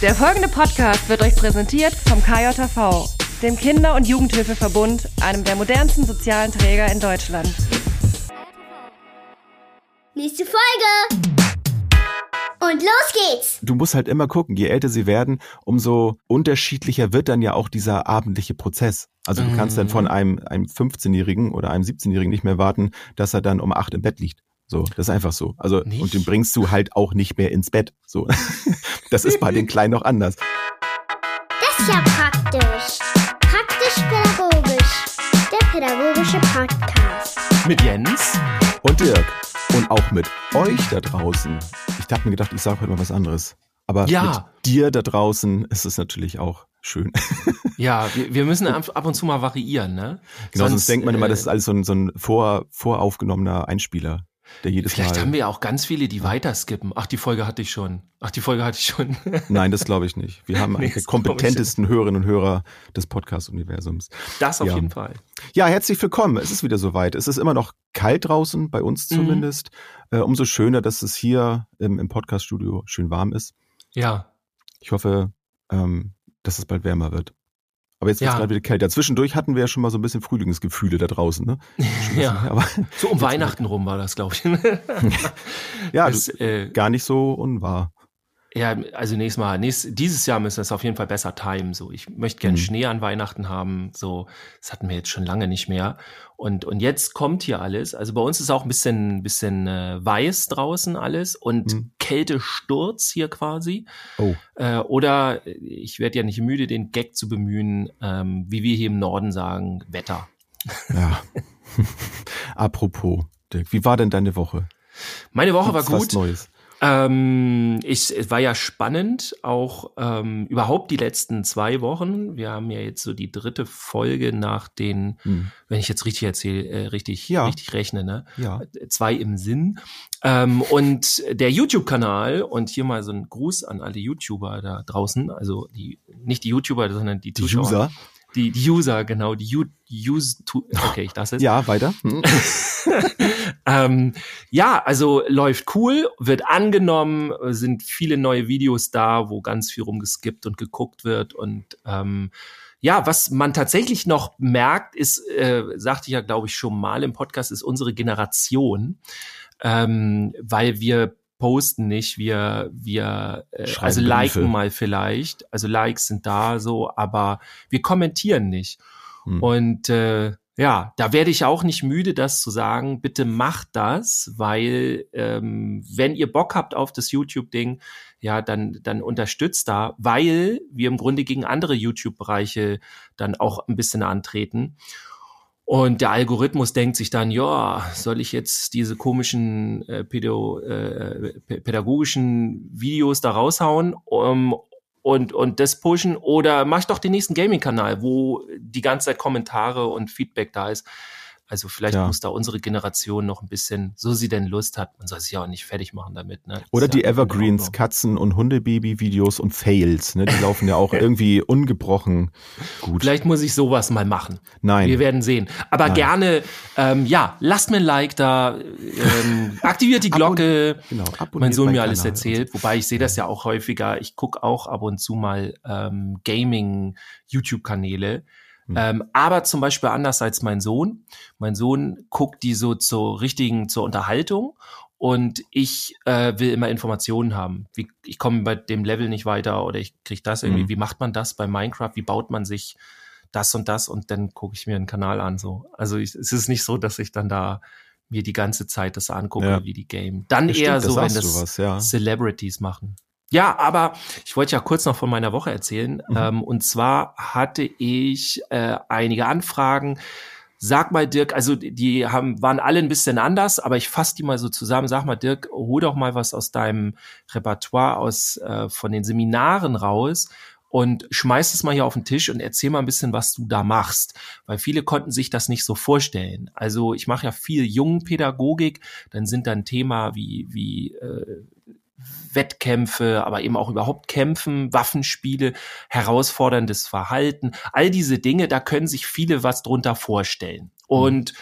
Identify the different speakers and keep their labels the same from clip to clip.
Speaker 1: Der folgende Podcast wird euch präsentiert vom KJV, dem Kinder- und Jugendhilfeverbund, einem der modernsten sozialen Träger in Deutschland.
Speaker 2: Nächste Folge! Und los geht's!
Speaker 3: Du musst halt immer gucken, je älter sie werden, umso unterschiedlicher wird dann ja auch dieser abendliche Prozess. Also du kannst dann von
Speaker 4: Mhm.
Speaker 3: einem, einem 15-Jährigen oder einem 17-Jährigen nicht mehr warten, dass er dann um acht im Bett liegt. So, das ist einfach so. Also,
Speaker 4: Nicht?
Speaker 3: und den bringst du halt auch nicht mehr ins Bett. So. Das ist bei den Kleinen noch anders.
Speaker 2: Das ist ja praktisch. Praktisch-pädagogisch. Der pädagogische Podcast.
Speaker 4: Mit Jens.
Speaker 3: Und Dirk. Und auch mit euch da draußen. Ich habe mir gedacht, ich sage heute mal was anderes. Aber
Speaker 4: Ja.
Speaker 3: mit dir da draußen ist es natürlich auch schön.
Speaker 4: Ja, wir, wir müssen ab, und zu mal variieren, ne?
Speaker 3: Genau, sonst, denkt man immer,
Speaker 4: äh,
Speaker 3: das ist alles so ein, so ein vor, voraufgenommener Einspieler, der jedes
Speaker 4: Vielleicht
Speaker 3: Mal.
Speaker 4: haben wir ja auch ganz viele, die weiterskippen. Ach, die Folge hatte ich schon. Ach, die Folge hatte ich schon.
Speaker 3: Nein, das glaube ich nicht. Wir haben
Speaker 4: Nee,
Speaker 3: die kompetentesten Hörerinnen und Hörer des Podcast-Universums.
Speaker 4: Das auf
Speaker 3: Ja.
Speaker 4: jeden Fall.
Speaker 3: Ja, herzlich willkommen. Es ist wieder soweit. Es ist immer noch kalt draußen, bei uns
Speaker 4: Mhm.
Speaker 3: zumindest. Äh, umso schöner, dass es hier im, im Podcast-Studio schön warm ist.
Speaker 4: Ja.
Speaker 3: Ich hoffe, ähm, dass es bald wärmer wird. Aber jetzt wird es
Speaker 4: Ja.
Speaker 3: gerade wieder kälter. Zwischendurch hatten wir ja schon mal so ein bisschen Frühlingsgefühle da draußen. Ne?
Speaker 4: Ja.
Speaker 3: Aber
Speaker 4: So um Weihnachten rum war das, glaube ich.
Speaker 3: ja,
Speaker 4: das,
Speaker 3: das,
Speaker 4: äh,
Speaker 3: gar nicht so unwahr.
Speaker 4: Ja, also nächstes Mal, nächst, dieses Jahr müssen wir es auf jeden Fall besser timen. So, ich möchte gern
Speaker 3: Mhm.
Speaker 4: Schnee an Weihnachten haben. So, das hatten wir jetzt schon lange nicht mehr. Und und jetzt kommt hier alles. Also bei uns ist auch ein bisschen bisschen äh, weiß draußen alles und
Speaker 3: Mhm.
Speaker 4: Kältesturz hier quasi.
Speaker 3: Oh.
Speaker 4: Äh, oder ich werde ja nicht müde, den Gag zu bemühen, ähm, wie wir hier im Norden sagen, Wetter.
Speaker 3: Ja. Apropos, Dirk, wie war denn deine Woche?
Speaker 4: Meine Woche war
Speaker 3: Gibt's was
Speaker 4: gut.
Speaker 3: Neues.
Speaker 4: Ähm, ich, es war ja spannend, auch ähm, überhaupt die letzten zwei Wochen. Wir haben ja jetzt so die dritte Folge nach den,
Speaker 3: Hm.
Speaker 4: wenn ich jetzt richtig erzähle, äh, richtig,
Speaker 3: Ja.
Speaker 4: richtig rechne, ne?
Speaker 3: Ja.
Speaker 4: Zwei im Sinn. Ähm, und der YouTube-Kanal, und hier mal so ein Gruß an alle YouTuber da draußen, also die, nicht die YouTuber, sondern die
Speaker 3: Die
Speaker 4: Zuschauer.
Speaker 3: User.
Speaker 4: Die, die User, genau, die U Use, okay, ich lasse es.
Speaker 3: Ja, weiter. Hm.
Speaker 4: ähm, ja, also läuft cool, wird angenommen, sind viele neue Videos da, wo ganz viel rumgeskippt und geguckt wird und ähm, ja, was man tatsächlich noch merkt, ist, äh, sagte ich ja, glaube ich, schon mal im Podcast, ist unsere Generation, ähm, weil wir posten nicht, wir, wir, äh,
Speaker 3: Schreiben
Speaker 4: also liken
Speaker 3: Briefe.
Speaker 4: mal vielleicht, also Likes sind da so, aber wir kommentieren nicht.
Speaker 3: Hm.
Speaker 4: Und äh, ja, da werde ich auch nicht müde, das zu sagen. Bitte macht das, weil ähm, wenn ihr Bock habt auf das YouTube-Ding, ja, dann, dann unterstützt da, weil wir im Grunde gegen andere YouTube-Bereiche dann auch ein bisschen antreten. Und der Algorithmus denkt sich dann, ja, soll ich jetzt diese komischen äh, pädo, äh, pä- pädagogischen Videos da raushauen um, und, und das pushen oder mach ich doch den nächsten Gaming-Kanal, wo die ganze Zeit Kommentare und Feedback da ist. Also vielleicht
Speaker 3: Ja.
Speaker 4: muss da unsere Generation noch ein bisschen, so sie denn Lust hat, man soll sich ja auch nicht fertig machen damit. Ne?
Speaker 3: Oder die Evergreens, Katzen- und Hundebaby-Videos und Fails. Ne? Die laufen ja auch irgendwie ungebrochen gut.
Speaker 4: Vielleicht muss ich sowas mal machen.
Speaker 3: Nein.
Speaker 4: Wir werden sehen. Aber
Speaker 3: Nein.
Speaker 4: gerne, ähm, ja, lasst mir ein Like da, ähm, aktiviert die Glocke.
Speaker 3: Genau,
Speaker 4: mein Sohn mir alles
Speaker 3: Kanal
Speaker 4: erzählt, wobei ich sehe das ja auch häufiger. Ich gucke auch ab und zu mal ähm, Gaming-YouTube-Kanäle.
Speaker 3: Hm.
Speaker 4: Ähm, aber zum Beispiel anders als mein Sohn. Mein Sohn guckt die so zur richtigen, zur Unterhaltung und ich äh, will immer Informationen haben. Wie, ich komme bei dem Level nicht weiter oder ich kriege das irgendwie.
Speaker 3: Mhm.
Speaker 4: Wie macht man das bei Minecraft? Wie baut man sich das und das? Und dann gucke ich mir einen Kanal an. So, also ich, es ist nicht so, dass ich dann da mir die ganze Zeit das angucke,
Speaker 3: Ja.
Speaker 4: wie die Game. Dann
Speaker 3: Ja,
Speaker 4: eher
Speaker 3: stimmt,
Speaker 4: so, wenn das
Speaker 3: was, ja.
Speaker 4: Celebrities machen. Ja, aber ich wollte ja kurz noch von meiner Woche erzählen.
Speaker 3: Mhm.
Speaker 4: Ähm, und zwar hatte ich äh, einige Anfragen. Sag mal, Dirk, also die haben, waren alle ein bisschen anders, aber ich fasse die mal so zusammen. Sag mal, Dirk, hol doch mal was aus deinem Repertoire, aus äh, von den Seminaren raus und schmeiß es mal hier auf den Tisch und erzähl mal ein bisschen, was du da machst. Weil viele konnten sich das nicht so vorstellen. Also ich mache ja viel Jungenpädagogik, dann sind dann Thema wie, wie äh, Wettkämpfe, aber eben auch überhaupt Kämpfen, Waffenspiele, herausforderndes Verhalten, all diese Dinge, da können sich viele was drunter vorstellen. Und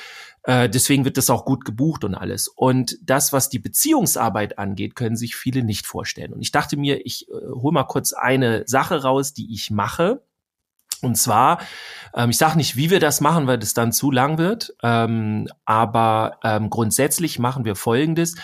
Speaker 4: Äh, deswegen wird das auch gut gebucht und alles. Und das, was die Beziehungsarbeit angeht, können sich viele nicht vorstellen. Und ich dachte mir, ich äh, hole mal kurz eine Sache raus, die ich mache. Und zwar, ähm, ich sage nicht, wie wir das machen, weil das dann zu lang wird, ähm, aber ähm, grundsätzlich machen wir Folgendes.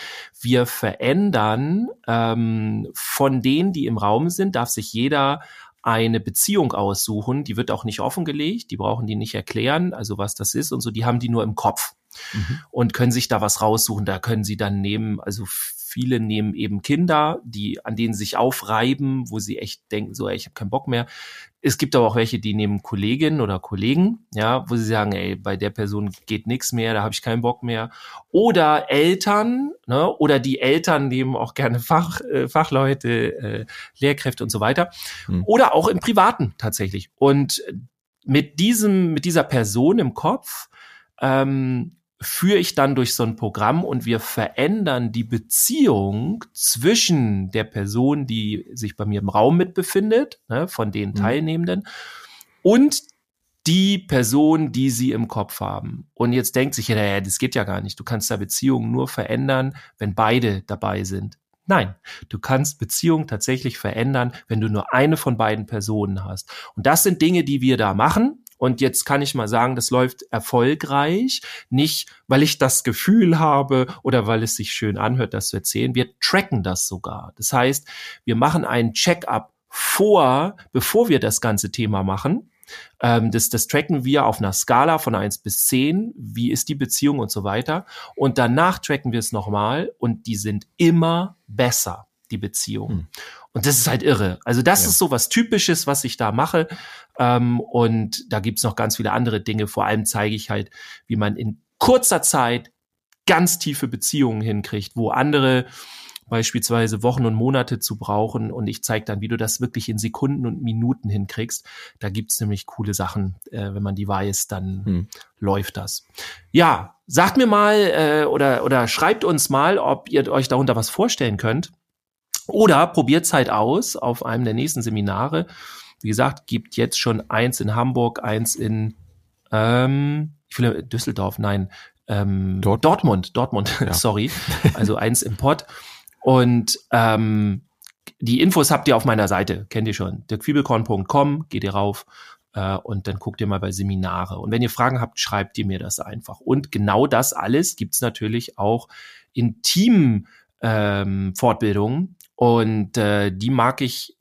Speaker 4: Wir verändern ähm, von denen, die im Raum sind, darf sich jeder eine Beziehung aussuchen, die wird auch nicht offengelegt, die brauchen die nicht erklären, also was das ist und so, die haben die nur im Kopf mhm. und können sich da was raussuchen. Da können sie dann nehmen, also viele nehmen eben Kinder, die an denen sich aufreiben, wo sie echt denken, so, ey, ich habe keinen Bock mehr. Es gibt aber auch welche, die nehmen Kolleginnen oder Kollegen, ja, wo sie sagen, ey, bei der Person geht nichts mehr, da habe ich keinen Bock mehr. Oder Eltern, ne, oder die Eltern nehmen auch gerne Fach, äh, Fachleute, äh, Lehrkräfte und so weiter. Hm. Oder auch im Privaten tatsächlich. Und mit diesem, mit dieser Person im Kopf ähm, führe ich dann durch so ein Programm und wir verändern die Beziehung zwischen der Person, die sich bei mir im Raum mit befindet, ne, von den mhm. Teilnehmenden, und die Person, die sie im Kopf haben. Und jetzt denkt sich, ja, das geht ja gar nicht. Du kannst da Beziehungen nur verändern, wenn beide dabei sind. Nein, du kannst Beziehungen tatsächlich verändern, wenn du nur eine von beiden Personen hast. Und das sind Dinge, die wir da machen. Und jetzt kann ich mal sagen, das läuft erfolgreich. Nicht, weil ich das Gefühl habe oder weil es sich schön anhört, das zu erzählen. Wir tracken das sogar. Das heißt, wir machen einen Check-up vor, bevor wir das ganze Thema machen. Ähm, das, das tracken wir auf einer Skala von eins bis zehn. Wie ist die Beziehung und so weiter. Und danach tracken wir es nochmal und die sind immer besser, die Beziehung. Hm. Und das ist halt irre. Also das ja. ist so was Typisches, was ich da mache. Ähm, und da gibt's noch ganz viele andere Dinge. Vor allem zeige ich halt, wie man in kurzer Zeit ganz tiefe Beziehungen hinkriegt, wo andere beispielsweise Wochen und Monate zu brauchen. Und ich zeige dann, wie du das wirklich in Sekunden und Minuten hinkriegst. Da gibt's nämlich coole Sachen. Äh, wenn man die weiß, dann hm. läuft das. Ja, sagt mir mal äh, oder, oder schreibt uns mal, ob ihr euch darunter was vorstellen könnt. Oder probiert halt aus auf einem der nächsten Seminare. Wie gesagt, gibt jetzt schon eins in Hamburg, eins in ähm, ich will Düsseldorf, nein, ähm, Dort Dortmund, Dortmund, ja. sorry. Also eins im Pott. Und ähm, die Infos habt ihr auf meiner Seite, kennt ihr schon. dirkfiebelkorn.com, geht ihr rauf äh, und dann guckt ihr mal bei Seminare. Und wenn ihr Fragen habt, schreibt ihr mir das einfach. Und genau das alles gibt's natürlich auch in Team ähm, Fortbildungen. Und äh, die mag ich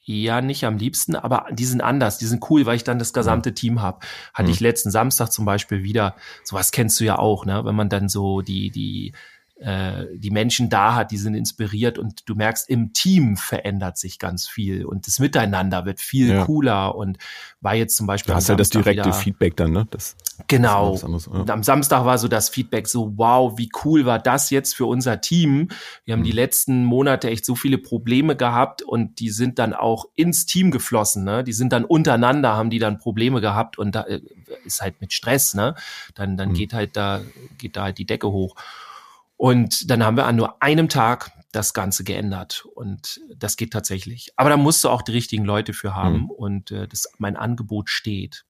Speaker 4: ja nicht am liebsten, aber die sind anders, die sind cool, weil ich dann das gesamte Team habe. Hatte mhm. ich letzten Samstag zum Beispiel wieder, sowas kennst du ja auch, ne? Wenn man dann so die, die äh, die Menschen da hat, die sind inspiriert und du merkst, im Team verändert sich ganz viel und das Miteinander wird viel ja. cooler und war jetzt zum Beispiel.
Speaker 3: Du hast ja das direkte wieder, Feedback dann, ne? Das,
Speaker 4: genau. Das anderes, ja. Und am Samstag war so das Feedback so, wow, wie cool war das jetzt für unser Team? Wir haben mhm. die letzten Monate echt so viele Probleme gehabt und die sind dann auch ins Team geflossen, ne? Die sind dann untereinander, haben die dann Probleme gehabt und da äh, ist halt mit Stress, ne? Dann, dann mhm. geht halt da, geht da halt die Decke hoch. Und dann haben wir an nur einem Tag das Ganze geändert. Und das geht tatsächlich. Aber da musst du auch die richtigen Leute für haben. Mhm. Und äh, das, mein Angebot steht.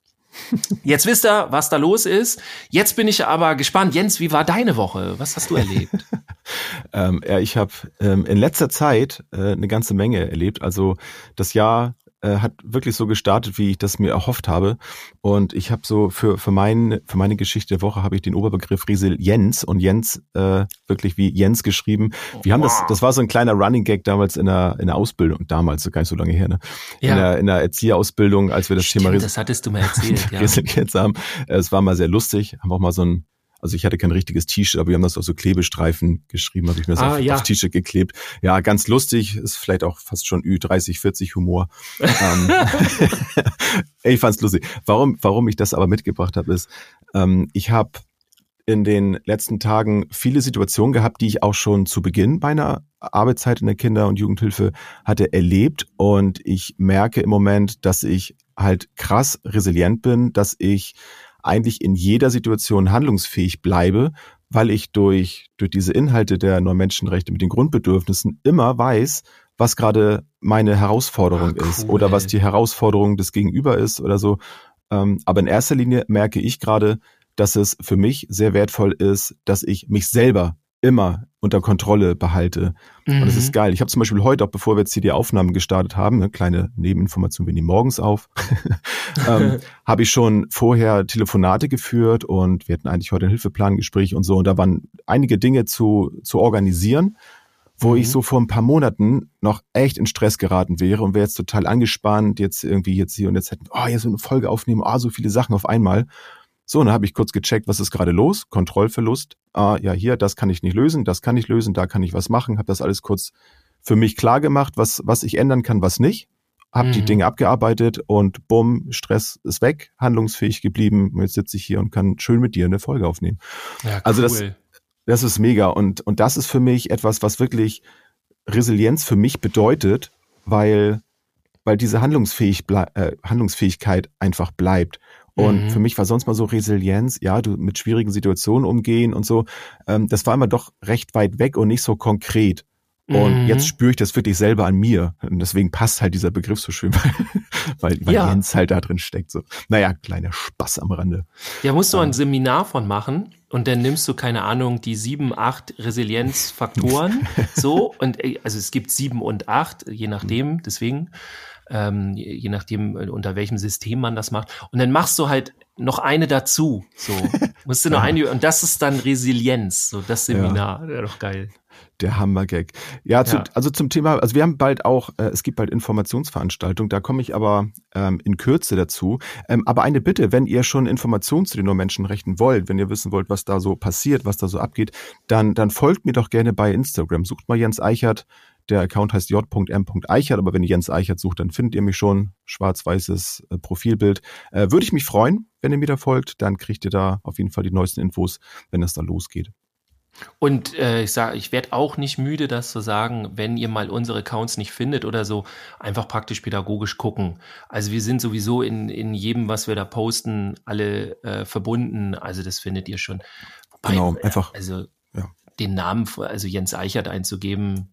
Speaker 4: Jetzt wisst ihr, was da los ist. Jetzt bin ich aber gespannt. Jens, wie war deine Woche? Was hast du erlebt?
Speaker 3: ähm, ja, ich habe ähm, in letzter Zeit äh, eine ganze Menge erlebt. Also das Jahr äh, hat wirklich so gestartet, wie ich das mir erhofft habe. Und ich habe so für, für, mein, für meine Geschichte der Woche habe ich den Oberbegriff Resilienz und Jens äh, wirklich wie Jens geschrieben. Wir haben das, das war so ein kleiner Running Gag damals in der, in der Ausbildung, damals, so gar nicht so lange her, ne? Ja. In, der, in der Erzieherausbildung, als wir das
Speaker 4: Stimmt,
Speaker 3: Thema
Speaker 4: Res das hattest du mir erzählt,
Speaker 3: ja. Resilienz haben. Es war mal sehr lustig, haben auch mal so ein also ich hatte kein richtiges T-Shirt, aber wir haben das auf so Klebestreifen geschrieben, habe ich mir das ah, auf, ja. aufs T-Shirt geklebt. Ja, ganz lustig, ist vielleicht auch fast schon Ü30, 40 Humor. ähm, ich fand's lustig. Warum, warum ich das aber mitgebracht habe, ist, ähm, ich habe in den letzten Tagen viele Situationen gehabt, die ich auch schon zu Beginn meiner Arbeitszeit in der Kinder- und Jugendhilfe hatte erlebt. Und ich merke im Moment, dass ich halt krass resilient bin, dass ich eigentlich in jeder Situation handlungsfähig bleibe, weil ich durch, durch diese Inhalte der neuen Menschenrechte mit den Grundbedürfnissen immer weiß, was gerade meine Herausforderung Ach, cool. ist oder was die Herausforderung des Gegenüber ist oder so. Ähm, aber in erster Linie merke ich gerade, dass es für mich sehr wertvoll ist, dass ich mich selber immer unter Kontrolle behalte. Mhm. Und das ist geil. Ich habe zum Beispiel heute, auch bevor wir jetzt hier die Aufnahmen gestartet haben, eine kleine Nebeninformation, wir nehmen morgens auf, ähm, habe ich schon vorher Telefonate geführt und wir hatten eigentlich heute ein Hilfeplangespräch und so. Und da waren einige Dinge zu, zu organisieren, wo mhm. ich so vor ein paar Monaten noch echt in Stress geraten wäre und wäre jetzt total angespannt, jetzt irgendwie jetzt hier und jetzt hätten, oh, jetzt so eine Folge aufnehmen, oh, so viele Sachen auf einmal. So, dann habe ich kurz gecheckt, was ist gerade los? Kontrollverlust. Ah, ja, hier, das kann ich nicht lösen, das kann ich lösen, da kann ich was machen. Habe das alles kurz für mich klar gemacht, was, was ich ändern kann, was nicht. Habe mhm. die Dinge abgearbeitet und bumm, Stress ist weg, handlungsfähig geblieben. Und jetzt sitze ich hier und kann schön mit dir eine Folge aufnehmen. Ja, cool. Also das, das ist mega. Und, und das ist für mich etwas, was wirklich Resilienz für mich bedeutet, weil, weil diese Handlungsfähig äh, Handlungsfähigkeit einfach bleibt. Und mhm. für mich war sonst mal so Resilienz, ja, du mit schwierigen Situationen umgehen und so. Ähm, das war immer doch recht weit weg und nicht so konkret. Und mhm. jetzt spüre ich das wirklich selber an mir. Und deswegen passt halt dieser Begriff so schön, weil, weil ja. Jens halt da drin steckt. So. Naja, kleiner Spaß am Rande.
Speaker 4: Ja, musst du ein Seminar von machen und dann nimmst du, keine Ahnung, die sieben, acht Resilienzfaktoren. so, und also es gibt sieben und acht, je nachdem, deswegen ähm, je nachdem, äh, unter welchem System man das macht. Und dann machst du halt noch eine dazu. So, musst du noch eine, und das ist dann Resilienz, so das Seminar. Ja, doch geil.
Speaker 3: Der Hammergag. Ja, zu, ja, also zum Thema, also wir haben bald auch, äh, es gibt bald Informationsveranstaltungen, da komme ich aber ähm, in Kürze dazu. Ähm, aber eine Bitte, wenn ihr schon Informationen zu den Menschenrechten wollt, wenn ihr wissen wollt, was da so passiert, was da so abgeht, dann, dann folgt mir doch gerne bei Instagram. Sucht mal Jens Eichert der Account heißt j.m.eichert, aber wenn ihr Jens Eichert sucht, dann findet ihr mich schon. Schwarz-weißes äh, Profilbild. Äh, Würde ich mich freuen, wenn ihr mir da folgt. Dann kriegt ihr da auf jeden Fall die neuesten Infos, wenn es da losgeht.
Speaker 4: Und äh, ich sage, ich werde auch nicht müde, das zu sagen, wenn ihr mal unsere Accounts nicht findet oder so, einfach praktisch pädagogisch gucken. Also wir sind sowieso in, in jedem, was wir da posten, alle äh, verbunden. Also das findet ihr schon.
Speaker 3: Wobei, genau, einfach.
Speaker 4: Also ja. den Namen, also Jens Eichert einzugeben,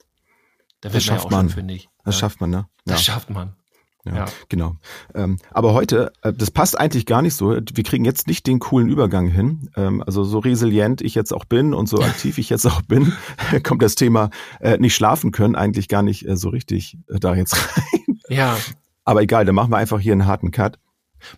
Speaker 4: da das schafft man, schon, finde ich.
Speaker 3: Das ja. schafft man, ne?
Speaker 4: Das ja. schafft man.
Speaker 3: Ja, ja, genau. Ähm, aber heute, äh, das passt eigentlich gar nicht so. Wir kriegen jetzt nicht den coolen Übergang hin. Ähm, also so resilient ich jetzt auch bin und so aktiv ich jetzt auch bin, kommt das Thema äh, nicht schlafen können eigentlich gar nicht äh, so richtig äh, da jetzt rein.
Speaker 4: Ja.
Speaker 3: Aber egal, dann machen wir einfach hier einen harten Cut.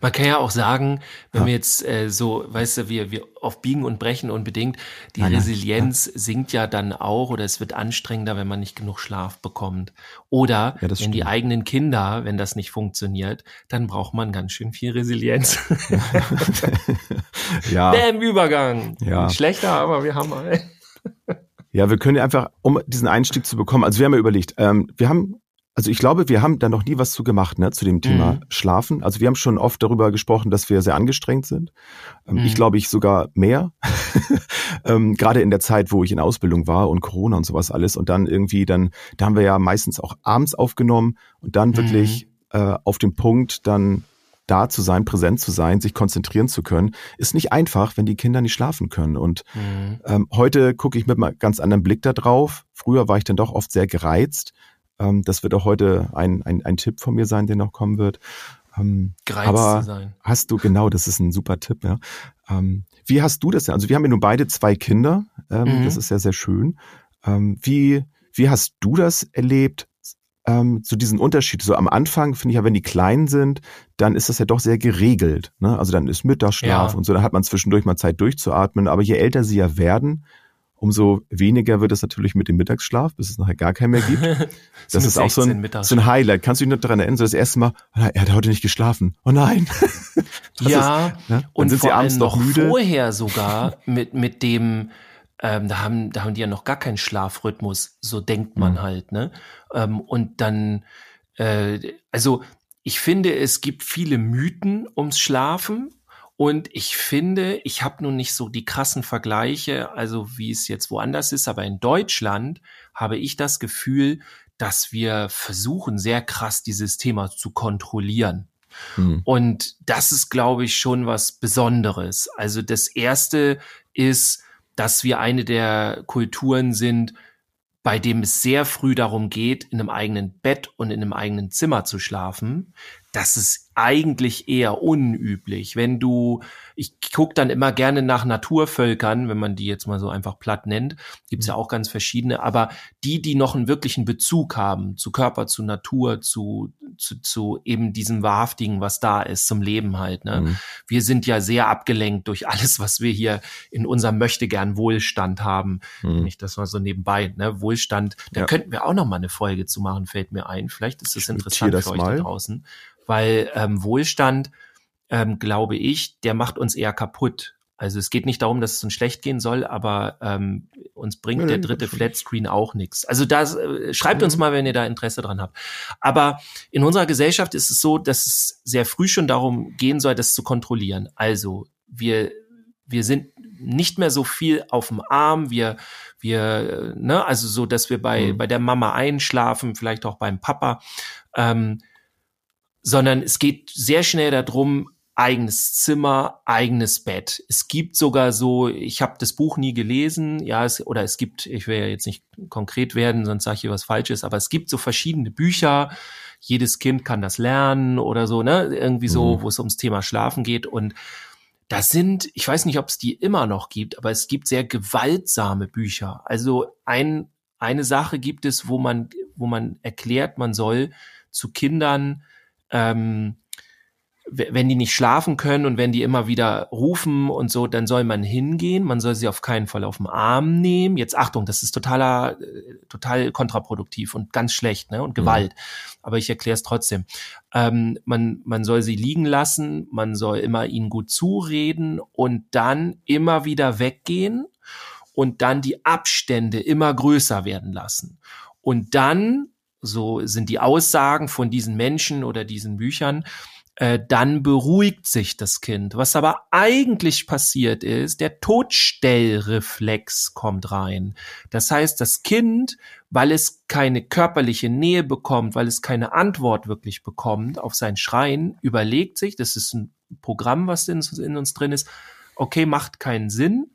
Speaker 4: Man kann ja auch sagen, wenn ja. wir jetzt äh, so, weißt du, wir, wir auf Biegen und Brechen unbedingt, die ja, Resilienz ja. sinkt ja dann auch oder es wird anstrengender, wenn man nicht genug Schlaf bekommt. Oder wenn stimmt. die eigenen Kinder, wenn das nicht funktioniert, dann braucht man ganz schön viel Resilienz. ja. Bäm, Übergang. Ja. Schlechter, aber wir haben mal.
Speaker 3: Ja, wir können einfach, um diesen Einstieg zu bekommen, also wir haben ja überlegt, ähm, wir haben also ich glaube, wir haben da noch nie was zu gemacht, ne, zu dem Thema mhm. Schlafen. Also wir haben schon oft darüber gesprochen, dass wir sehr angestrengt sind. Ähm, mhm. Ich glaube, ich sogar mehr. ähm, Gerade in der Zeit, wo ich in Ausbildung war und Corona und sowas alles. Und dann irgendwie, dann, da haben wir ja meistens auch abends aufgenommen und dann mhm. wirklich äh, auf dem Punkt dann da zu sein, präsent zu sein, sich konzentrieren zu können, ist nicht einfach, wenn die Kinder nicht schlafen können. Und mhm. ähm, heute gucke ich mit einem ganz anderen Blick da drauf. Früher war ich dann doch oft sehr gereizt ähm, das wird auch heute ein, ein, ein Tipp von mir sein, der noch kommen wird. Ähm, aber hast du, genau, das ist ein super Tipp, ja. Ähm, wie hast du das denn? Also wir haben ja nun beide zwei Kinder, ähm, mhm. das ist ja sehr schön. Ähm, wie, wie hast du das erlebt? Ähm, so diesen Unterschied. So am Anfang finde ich ja, wenn die klein sind, dann ist das ja doch sehr geregelt. Ne? Also dann ist Mittagsschlaf ja. und so, dann hat man zwischendurch mal Zeit durchzuatmen. Aber je älter sie ja werden, umso weniger wird es natürlich mit dem Mittagsschlaf, bis es nachher gar keinen mehr gibt. Das so ist auch so ein, so ein Highlight. Kannst du dich noch daran erinnern, so das erste Mal, oh er hat heute nicht geschlafen. Oh nein.
Speaker 4: ja, ist, ne? und sind sie abends noch müde. vorher sogar mit, mit dem, ähm, da haben, da haben die ja noch gar keinen Schlafrhythmus, so denkt man mhm. halt, ne? Ähm, und dann, äh, also ich finde, es gibt viele Mythen ums Schlafen und ich finde, ich habe nun nicht so die krassen Vergleiche, also wie es jetzt woanders ist, aber in Deutschland habe ich das Gefühl, dass wir versuchen, sehr krass dieses Thema zu kontrollieren. Hm. Und das ist, glaube ich, schon was Besonderes. Also das Erste ist, dass wir eine der Kulturen sind, bei dem es sehr früh darum geht, in einem eigenen Bett und in einem eigenen Zimmer zu schlafen. Das ist eigentlich eher unüblich. Wenn du, ich gucke dann immer gerne nach Naturvölkern, wenn man die jetzt mal so einfach platt nennt, gibt's ja auch ganz verschiedene, aber die, die noch einen wirklichen Bezug haben zu Körper, zu Natur, zu, zu, zu eben diesem Wahrhaftigen, was da ist, zum Leben halt. Ne? Mhm. Wir sind ja sehr abgelenkt durch alles, was wir hier in unserem Möchtegern Wohlstand haben. Mhm. Nicht das mal so nebenbei, ne? Wohlstand, da ja. könnten wir auch noch mal eine Folge zu machen, fällt mir ein. Vielleicht ist es interessant für euch mal. da draußen weil ähm, Wohlstand, ähm, glaube ich, der macht uns eher kaputt. Also es geht nicht darum, dass es uns schlecht gehen soll, aber ähm, uns bringt ja, der dritte Flatscreen auch nichts. Also da äh, schreibt uns mal, wenn ihr da Interesse dran habt. Aber in unserer Gesellschaft ist es so, dass es sehr früh schon darum gehen soll, das zu kontrollieren. Also wir wir sind nicht mehr so viel auf dem Arm, wir, wir, ne, also so, dass wir bei, mhm. bei der Mama einschlafen, vielleicht auch beim Papa. Ähm, sondern es geht sehr schnell darum, eigenes Zimmer, eigenes Bett. Es gibt sogar so, ich habe das Buch nie gelesen, ja, es, oder es gibt, ich will ja jetzt nicht konkret werden, sonst sage ich hier was Falsches, aber es gibt so verschiedene Bücher, jedes Kind kann das lernen oder so, ne, irgendwie so, mhm. wo es ums Thema Schlafen geht und das sind, ich weiß nicht, ob es die immer noch gibt, aber es gibt sehr gewaltsame Bücher. Also ein, eine Sache gibt es, wo man, wo man erklärt, man soll zu Kindern ähm, wenn die nicht schlafen können und wenn die immer wieder rufen und so, dann soll man hingehen. Man soll sie auf keinen Fall auf den Arm nehmen. Jetzt Achtung, das ist totaler, äh, total kontraproduktiv und ganz schlecht, ne? Und mhm. Gewalt. Mhm. Aber ich erkläre es trotzdem. Ähm, man, man soll sie liegen lassen, man soll immer ihnen gut zureden und dann immer wieder weggehen und dann die Abstände immer größer werden lassen. Und dann so sind die Aussagen von diesen Menschen oder diesen Büchern, äh, dann beruhigt sich das Kind. Was aber eigentlich passiert ist, der Todstellreflex kommt rein. Das heißt, das Kind, weil es keine körperliche Nähe bekommt, weil es keine Antwort wirklich bekommt auf sein Schreien, überlegt sich, das ist ein Programm, was in, in uns drin ist, okay, macht keinen Sinn.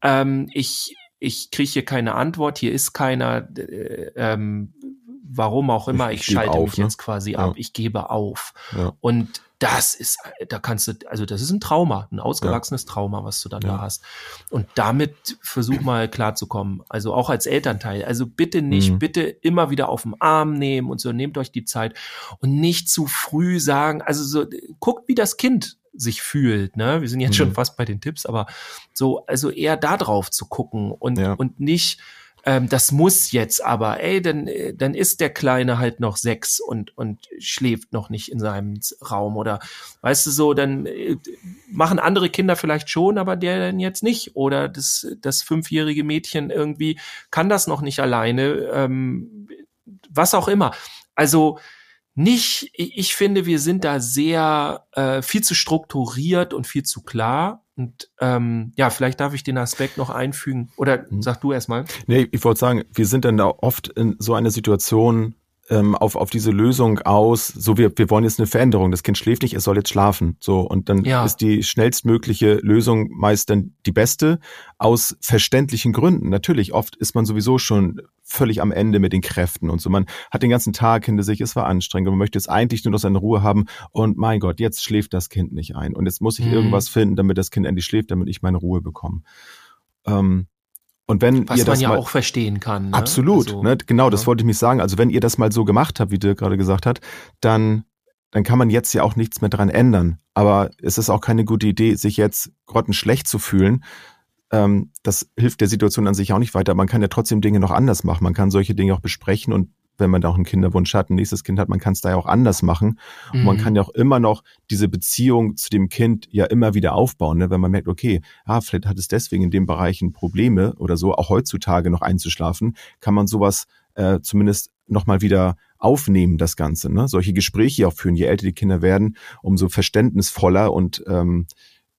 Speaker 4: Ähm, ich ich kriege hier keine Antwort, hier ist keiner, äh, ähm, warum auch immer, ich, ich schalte auf, mich ne? jetzt quasi ja. ab, ich gebe auf. Ja. Und das ist, da kannst du, also das ist ein Trauma, ein ausgewachsenes. Trauma, was du dann da hast. Und damit versuch mal klarzukommen. Also auch als Elternteil. Also bitte nicht, mhm. bitte immer wieder auf den Arm nehmen und so, nehmt euch die Zeit und nicht zu früh sagen, also so, guckt, wie das Kind sich fühlt. Ne? Wir sind jetzt mhm. schon fast bei den Tipps, aber so, also eher da drauf zu gucken und, und nicht, ähm, das muss jetzt aber, ey, dann, äh, dann ist der Kleine halt noch sechs und, und schläft noch nicht in seinem Raum oder weißt du so, dann äh, machen andere Kinder vielleicht schon, aber der dann jetzt nicht. Oder das, das fünfjährige Mädchen irgendwie kann das noch nicht alleine, ähm, was auch immer. Also nicht, ich finde, wir sind da sehr äh, viel zu strukturiert und viel zu klar und ähm, ja, vielleicht darf ich den Aspekt noch einfügen. Oder mhm. sag du erstmal.
Speaker 3: Nee, ich wollte sagen, wir sind dann da oft in so einer Situation, ähm, auf, auf diese Lösung aus, so wir, wir wollen jetzt eine Veränderung, das Kind schläft nicht, es soll jetzt schlafen. So, und dann ja. ist die schnellstmögliche Lösung meist dann die beste, aus verständlichen Gründen. Natürlich, oft ist man sowieso schon völlig am Ende mit den Kräften und so. Man hat den ganzen Tag hinter sich, es war anstrengend und man möchte jetzt eigentlich nur noch seine Ruhe haben und mein Gott, jetzt schläft das Kind nicht ein. Und jetzt muss ich mhm. irgendwas finden, damit das Kind endlich schläft, damit ich meine Ruhe bekomme. Ähm, und wenn
Speaker 4: Was
Speaker 3: ihr
Speaker 4: das
Speaker 3: man ja
Speaker 4: mal, auch verstehen kann.
Speaker 3: Ne? Absolut, also, ne? genau, ja. das wollte ich mich sagen. Also wenn ihr das mal so gemacht habt, wie Dirk gerade gesagt hat, dann, dann kann man jetzt ja auch nichts mehr dran ändern. Aber es ist auch keine gute Idee, sich jetzt grottenschlecht zu fühlen. Ähm, das hilft der Situation an sich auch nicht weiter. Man kann ja trotzdem Dinge noch anders machen. Man kann solche Dinge auch besprechen und wenn man da auch einen Kinderwunsch hat, ein nächstes Kind hat, man kann es da ja auch anders machen. Mhm. Und man mhm. kann ja auch immer noch diese Beziehung zu dem Kind ja immer wieder aufbauen, ne? wenn man merkt, okay, ah, vielleicht hat es deswegen in den Bereichen Probleme oder so, auch heutzutage noch einzuschlafen, kann man sowas äh, zumindest nochmal wieder aufnehmen, das Ganze. Ne? Solche Gespräche auch führen, je älter die Kinder werden, umso verständnisvoller und ähm,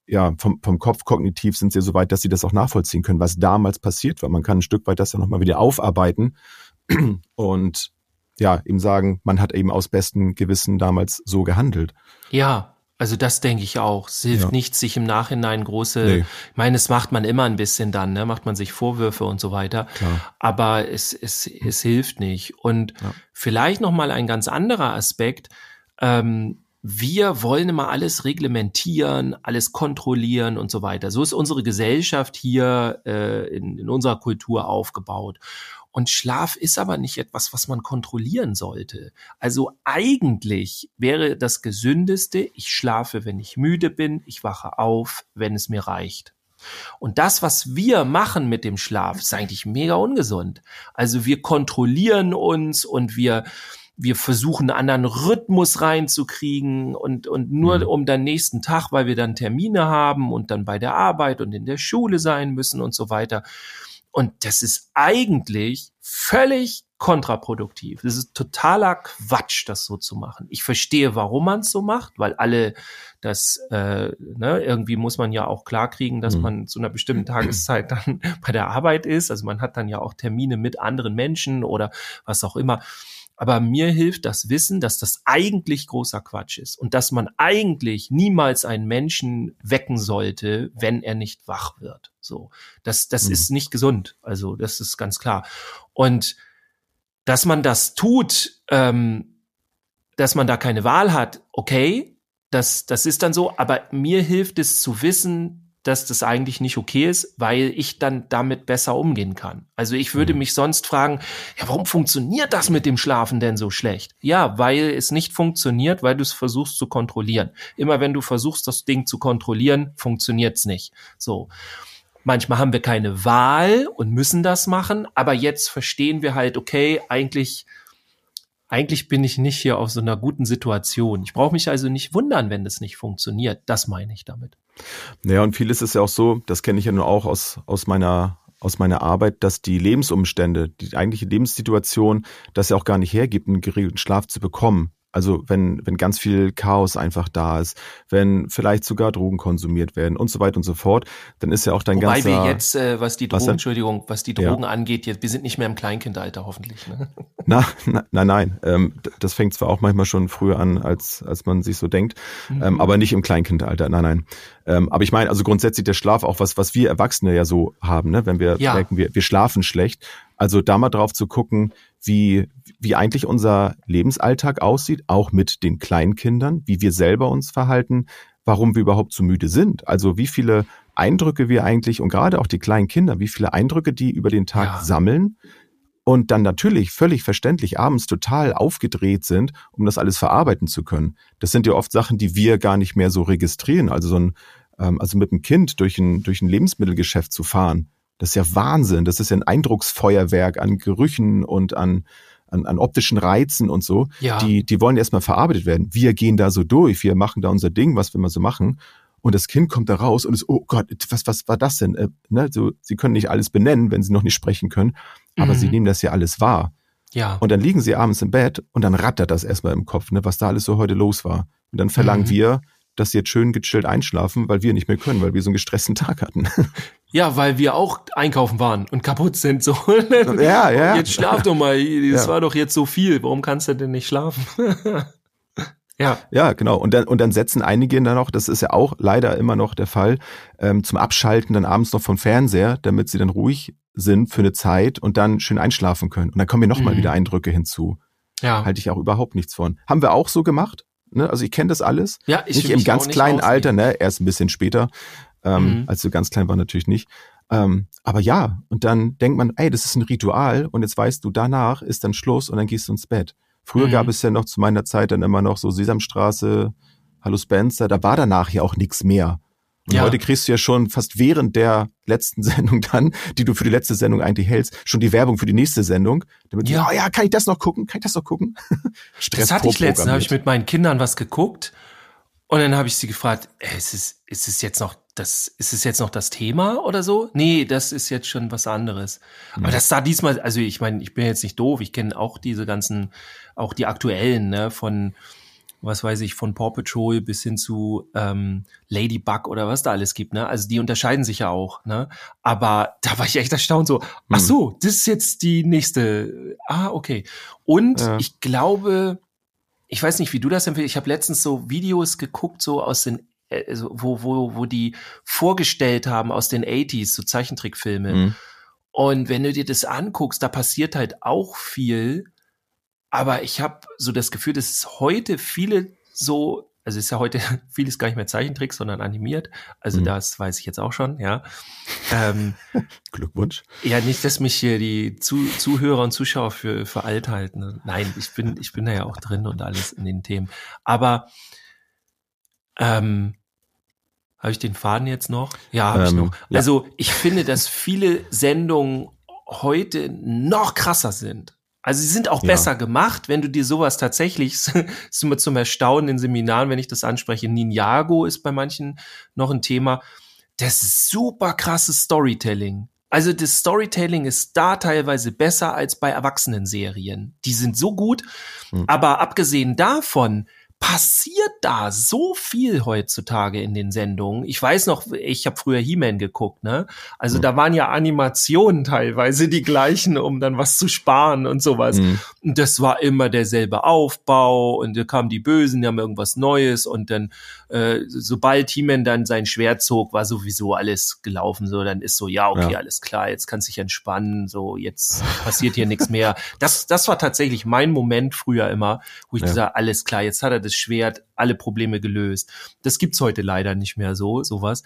Speaker 3: ja, vom, vom Kopf kognitiv sind sie so weit, dass sie das auch nachvollziehen können, was damals passiert war. Man kann ein Stück weit das ja nochmal wieder aufarbeiten und ja, ihm sagen, man hat eben aus bestem Gewissen damals so gehandelt.
Speaker 4: Ja, also das denke ich auch. Es hilft ja. nicht, sich im Nachhinein große, nee. ich meine, es macht man immer ein bisschen dann, ne? macht man sich Vorwürfe und so weiter. Klar. Aber es, es, es hilft nicht. Und ja. vielleicht noch mal ein ganz anderer Aspekt. Ähm, wir wollen immer alles reglementieren, alles kontrollieren und so weiter. So ist unsere Gesellschaft hier äh, in, in unserer Kultur aufgebaut. Und Schlaf ist aber nicht etwas, was man kontrollieren sollte. Also eigentlich wäre das Gesündeste, ich schlafe, wenn ich müde bin, ich wache auf, wenn es mir reicht. Und das, was wir machen mit dem Schlaf, ist eigentlich mega ungesund. Also wir kontrollieren uns und wir wir versuchen einen anderen Rhythmus reinzukriegen und, und nur mhm. um dann nächsten Tag, weil wir dann Termine haben und dann bei der Arbeit und in der Schule sein müssen und so weiter. Und das ist eigentlich völlig kontraproduktiv. Das ist totaler Quatsch, das so zu machen. Ich verstehe, warum man es so macht, weil alle das, äh, ne, irgendwie muss man ja auch klarkriegen, dass mhm. man zu einer bestimmten Tageszeit dann bei der Arbeit ist. Also man hat dann ja auch Termine mit anderen Menschen oder was auch immer. Aber mir hilft das Wissen, dass das eigentlich großer Quatsch ist und dass man eigentlich niemals einen Menschen wecken sollte, wenn er nicht wach wird. So, das, das mhm. ist nicht gesund. Also, das ist ganz klar. Und dass man das tut, ähm, dass man da keine Wahl hat, okay, das, das ist dann so. Aber mir hilft es zu wissen, dass das eigentlich nicht okay ist, weil ich dann damit besser umgehen kann. Also ich würde mhm. mich sonst fragen, ja, warum funktioniert das mit dem Schlafen denn so schlecht? Ja, weil es nicht funktioniert, weil du es versuchst zu kontrollieren. Immer wenn du versuchst, das Ding zu kontrollieren, funktioniert es nicht. So. Manchmal haben wir keine Wahl und müssen das machen, aber jetzt verstehen wir halt, okay, eigentlich eigentlich bin ich nicht hier auf so einer guten Situation. Ich brauche mich also nicht wundern, wenn das nicht funktioniert. Das meine ich damit.
Speaker 3: Naja, und vieles ist ja auch so, das kenne ich ja nur auch aus, aus meiner aus meiner Arbeit, dass die Lebensumstände, die eigentliche Lebenssituation, das ja auch gar nicht hergibt, einen geregelten Schlaf zu bekommen. Also wenn, wenn ganz viel Chaos einfach da ist, wenn vielleicht sogar Drogen konsumiert werden und so weiter und so fort, dann ist ja auch dein
Speaker 4: Wobei
Speaker 3: ganzer...
Speaker 4: Wobei wir jetzt, äh, was die Drogen, was Entschuldigung, was die Drogen ja. angeht, jetzt, wir sind nicht mehr im Kleinkindalter hoffentlich. Ne?
Speaker 3: Na, na, nein, nein. Ähm, das fängt zwar auch manchmal schon früher an, als, als man sich so denkt, mhm. ähm, aber nicht im Kleinkindalter, nein, nein. Ähm, aber ich meine, also grundsätzlich der Schlaf auch was, was wir Erwachsene ja so haben, ne? wenn wir ja. merken, wir, wir schlafen schlecht. Also da mal drauf zu gucken, wie, wie eigentlich unser Lebensalltag aussieht, auch mit den Kleinkindern, wie wir selber uns verhalten, warum wir überhaupt so müde sind. Also wie viele Eindrücke wir eigentlich und gerade auch die kleinen Kinder, wie viele Eindrücke die über den Tag ja. sammeln und dann natürlich völlig verständlich abends total aufgedreht sind, um das alles verarbeiten zu können. Das sind ja oft Sachen, die wir gar nicht mehr so registrieren. Also so ein, ähm, also mit einem Kind durch ein, durch ein Lebensmittelgeschäft zu fahren, das ist ja Wahnsinn. Das ist ja ein Eindrucksfeuerwerk an Gerüchen und an, an, an optischen Reizen und so. Ja. Die, die wollen erstmal verarbeitet werden. Wir gehen da so durch, wir machen da unser Ding, was wir mal so machen. Und das Kind kommt da raus und ist, oh Gott, was, was war das denn? Äh, ne, so, sie können nicht alles benennen, wenn sie noch nicht sprechen können, aber mhm. sie nehmen das ja alles wahr. Ja. Und dann liegen sie abends im Bett und dann rattert das erstmal im Kopf, ne, was da alles so heute los war. Und dann verlangen mhm. wir, dass sie jetzt schön gechillt einschlafen, weil wir nicht mehr können, weil wir so einen gestressten Tag hatten.
Speaker 4: Ja, weil wir auch einkaufen waren und kaputt sind. So.
Speaker 3: Ja, ja.
Speaker 4: Jetzt schlaf doch mal. Das ja. war doch jetzt so viel. Warum kannst du denn nicht schlafen?
Speaker 3: Ja. Ja, genau. Und dann, und dann setzen einige dann noch, das ist ja auch leider immer noch der Fall, ähm, zum Abschalten dann abends noch vom Fernseher, damit sie dann ruhig sind für eine Zeit und dann schön einschlafen können. Und dann kommen mir nochmal mhm. wieder Eindrücke hinzu. Ja. Halte ich auch überhaupt nichts von. Haben wir auch so gemacht? Ne? Also ich kenne das alles. Ja, ich Nicht im ganz kleinen Alter, ne? Erst ein bisschen später. Ähm, mhm. Als du ganz klein war, natürlich nicht. Ähm, aber ja, und dann denkt man, ey, das ist ein Ritual und jetzt weißt du, danach ist dann Schluss und dann gehst du ins Bett. Früher mhm. gab es ja noch zu meiner Zeit dann immer noch so Sesamstraße, Hallo Spencer, da war danach ja auch nichts mehr. Und ja. heute kriegst du ja schon fast während der letzten Sendung dann, die du für die letzte Sendung eigentlich hältst, schon die Werbung für die nächste Sendung. Damit ja, du, oh ja, kann ich das noch gucken? Kann ich das noch gucken?
Speaker 4: Stress das hatte ich letztens, habe ich mit meinen Kindern was geguckt und dann habe ich sie gefragt, ey, ist es, ist es jetzt noch das, ist es jetzt noch das Thema oder so? Nee, das ist jetzt schon was anderes. Mhm. Aber das sah diesmal, also ich meine, ich bin jetzt nicht doof, ich kenne auch diese ganzen, auch die aktuellen, ne, von, was weiß ich, von Paw Patrol bis hin zu ähm, Ladybug oder was da alles gibt, ne? Also die unterscheiden sich ja auch, ne? Aber da war ich echt erstaunt, so, ach mhm. so, das ist jetzt die nächste. Ah, okay. Und ja. ich glaube, ich weiß nicht, wie du das empfiehlst. Ich habe letztens so Videos geguckt, so aus den, äh, wo, wo, wo die vorgestellt haben aus den 80s, so Zeichentrickfilme. Mhm. Und wenn du dir das anguckst, da passiert halt auch viel. Aber ich habe so das Gefühl, dass es heute viele so also ist ja heute vieles gar nicht mehr Zeichentrick, sondern animiert. Also mhm. das weiß ich jetzt auch schon, ja.
Speaker 3: Ähm, Glückwunsch.
Speaker 4: Ja, nicht, dass mich hier die Zu Zuhörer und Zuschauer für, für alt halten. Nein, ich bin, ich bin da ja auch drin und alles in den Themen. Aber ähm, habe ich den Faden jetzt noch? Ja, habe ähm, ich noch. Also ich finde, dass viele Sendungen heute noch krasser sind. Also sie sind auch ja. besser gemacht, wenn du dir sowas tatsächlich, ist immer zum Erstaunen in Seminaren, wenn ich das anspreche, Ninjago ist bei manchen noch ein Thema. Das ist super krasses Storytelling. Also das Storytelling ist da teilweise besser als bei Erwachsenenserien. Die sind so gut, hm. aber abgesehen davon passiert da so viel heutzutage in den Sendungen. Ich weiß noch, ich habe früher He-Man geguckt, ne? Also mhm. da waren ja Animationen teilweise die gleichen, um dann was zu sparen und sowas. Mhm. Und das war immer derselbe Aufbau und da kamen die Bösen, die haben irgendwas Neues und dann äh, sobald He-Man dann sein Schwert zog, war sowieso alles gelaufen. So, dann ist so, ja, okay, ja. alles klar, jetzt kannst du dich entspannen, so, jetzt passiert hier nichts mehr. Das, das war tatsächlich mein Moment früher immer, wo ich ja. gesagt alles klar, jetzt hat er das Schwert, alle Probleme gelöst. Das gibt's heute leider nicht mehr so, sowas.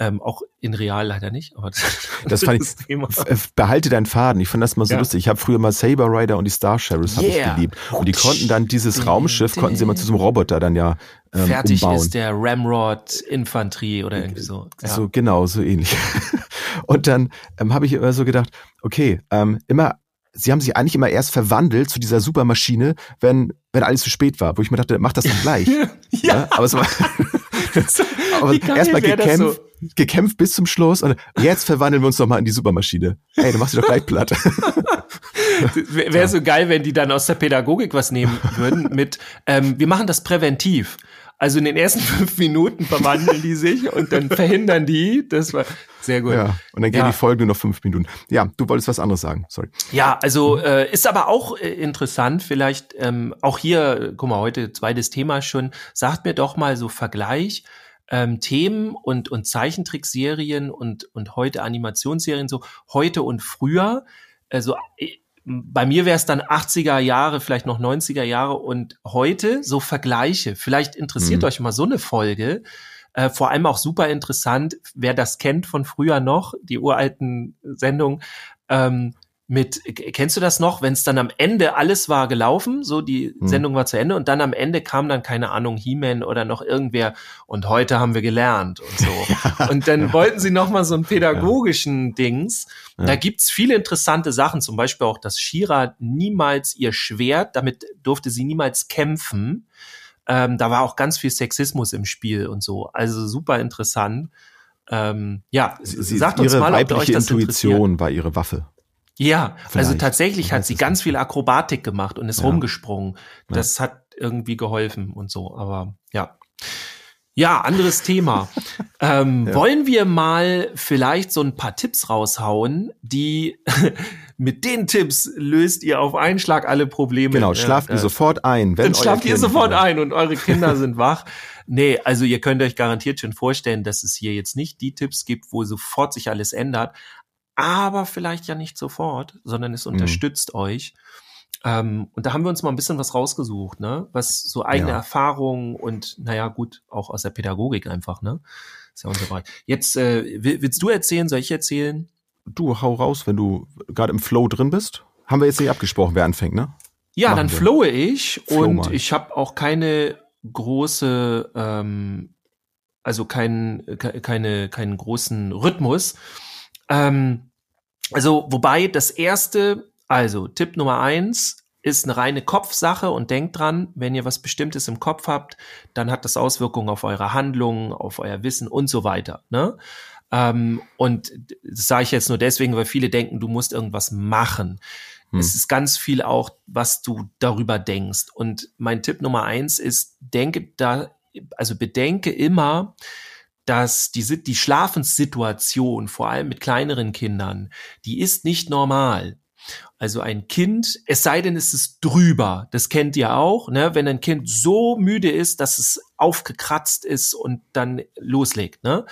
Speaker 4: Ähm, auch in real leider nicht, aber
Speaker 3: das, das fand ich, Thema. behalte deinen Faden. Ich fand das mal so ja. lustig. Ich habe früher mal Saber Rider und die Star Sheriffs yeah. ich geliebt. Und die konnten dann dieses Raumschiff, konnten sie mal zu so einem Roboter dann ja
Speaker 4: ähm, Fertig umbauen. ist der Ramrod Infanterie oder irgendwie so.
Speaker 3: Ja. So genau, so ähnlich. und dann ähm, habe ich immer so gedacht, okay, ähm, immer sie haben sich eigentlich immer erst verwandelt zu dieser Supermaschine, wenn, wenn alles zu spät war, wo ich mir dachte, mach das doch gleich. ja. ja. aber es war, aber erstmal gekämpft, so? gekämpft bis zum Schluss und jetzt verwandeln wir uns doch mal in die Supermaschine. Ey, du machst dich doch gleich platt.
Speaker 4: Wäre so geil, wenn die dann aus der Pädagogik was nehmen würden mit, ähm, wir machen das präventiv. Also in den ersten fünf Minuten verwandeln die sich und dann verhindern die. Das war sehr gut.
Speaker 3: Ja, und dann gehen ja. die Folgen nur noch fünf Minuten. Ja, du wolltest was anderes sagen. Sorry.
Speaker 4: Ja, also äh, ist aber auch äh, interessant. Vielleicht ähm, auch hier, guck mal, heute zweites Thema schon. Sagt mir doch mal so Vergleich. Ähm, Themen und, und Zeichentrickserien und, und heute Animationsserien, so heute und früher. Also äh, bei mir wäre es dann 80er Jahre, vielleicht noch 90er Jahre und heute so Vergleiche. Vielleicht interessiert mhm. euch mal so eine Folge. Äh, vor allem auch super interessant, wer das kennt von früher noch, die uralten Sendungen. Ähm, mit, kennst du das noch, wenn es dann am Ende alles war gelaufen, so die hm. Sendung war zu Ende und dann am Ende kam dann keine Ahnung He-Man oder noch irgendwer und heute haben wir gelernt und so. ja. Und dann wollten sie noch mal so einen pädagogischen ja. Dings. Ja. Da gibt's viele interessante Sachen, zum Beispiel auch, dass Shira niemals ihr Schwert, damit durfte sie niemals kämpfen. Ähm, da war auch ganz viel Sexismus im Spiel und so. Also super interessant. Ähm, ja,
Speaker 3: sie, sagt uns mal, ob euch das Intuition war ihre Waffe.
Speaker 4: Ja, also Vielleicht. also tatsächlich hat sie ganz viel Akrobatik gemacht und ist ja. rumgesprungen. Das ja. hat irgendwie geholfen und so, aber ja. Ja, anderes Thema. ähm, ja. Wollen wir mal vielleicht so ein paar Tipps raushauen, die mit den Tipps löst ihr auf einen Schlag alle Probleme.
Speaker 3: Genau, schlaft äh, ihr sofort ein.
Speaker 4: Wenn dann schlaft ihr sofort ein und eure Kinder sind wach. Nee, also ihr könnt euch garantiert schon vorstellen, dass es hier jetzt nicht die Tipps gibt, wo sofort sich alles ändert aber vielleicht ja nicht sofort, sondern es mhm. unterstützt mhm. euch. Ähm, und da haben wir uns mal ein bisschen was rausgesucht, ne? Was so eigene ja. Erfahrungen und naja, gut, auch aus der Pädagogik einfach, ne? Ist ja unser Bereich. Jetzt äh, willst du erzählen, soll ich erzählen?
Speaker 3: Du hau raus, wenn du gerade im Flow drin bist. Haben wir jetzt nicht abgesprochen, wer anfängt, ne?
Speaker 4: Ja, Machen dann wir. flowe ich Flow und mal. ich habe auch keine große, ähm, also keinen, keine, keinen großen Rhythmus. Ähm, also, wobei das erste, also Tipp Nummer eins, ist eine reine Kopfsache und denkt dran, wenn ihr was Bestimmtes im Kopf habt, dann hat das Auswirkungen auf eure Handlungen, auf euer Wissen und so weiter. Ne? Ähm, und das sage ich jetzt nur deswegen, weil viele denken, du musst irgendwas machen. Hm. Es ist ganz viel auch, was du darüber denkst. Und mein Tipp Nummer eins ist, denke da, also bedenke immer, dass die, die Schlafenssituation, vor allem mit kleineren Kindern, die ist nicht normal. Also ein Kind, es sei denn, es ist drüber, das kennt ihr auch, ne? wenn ein Kind so müde ist, dass es aufgekratzt ist und dann loslegt, ne?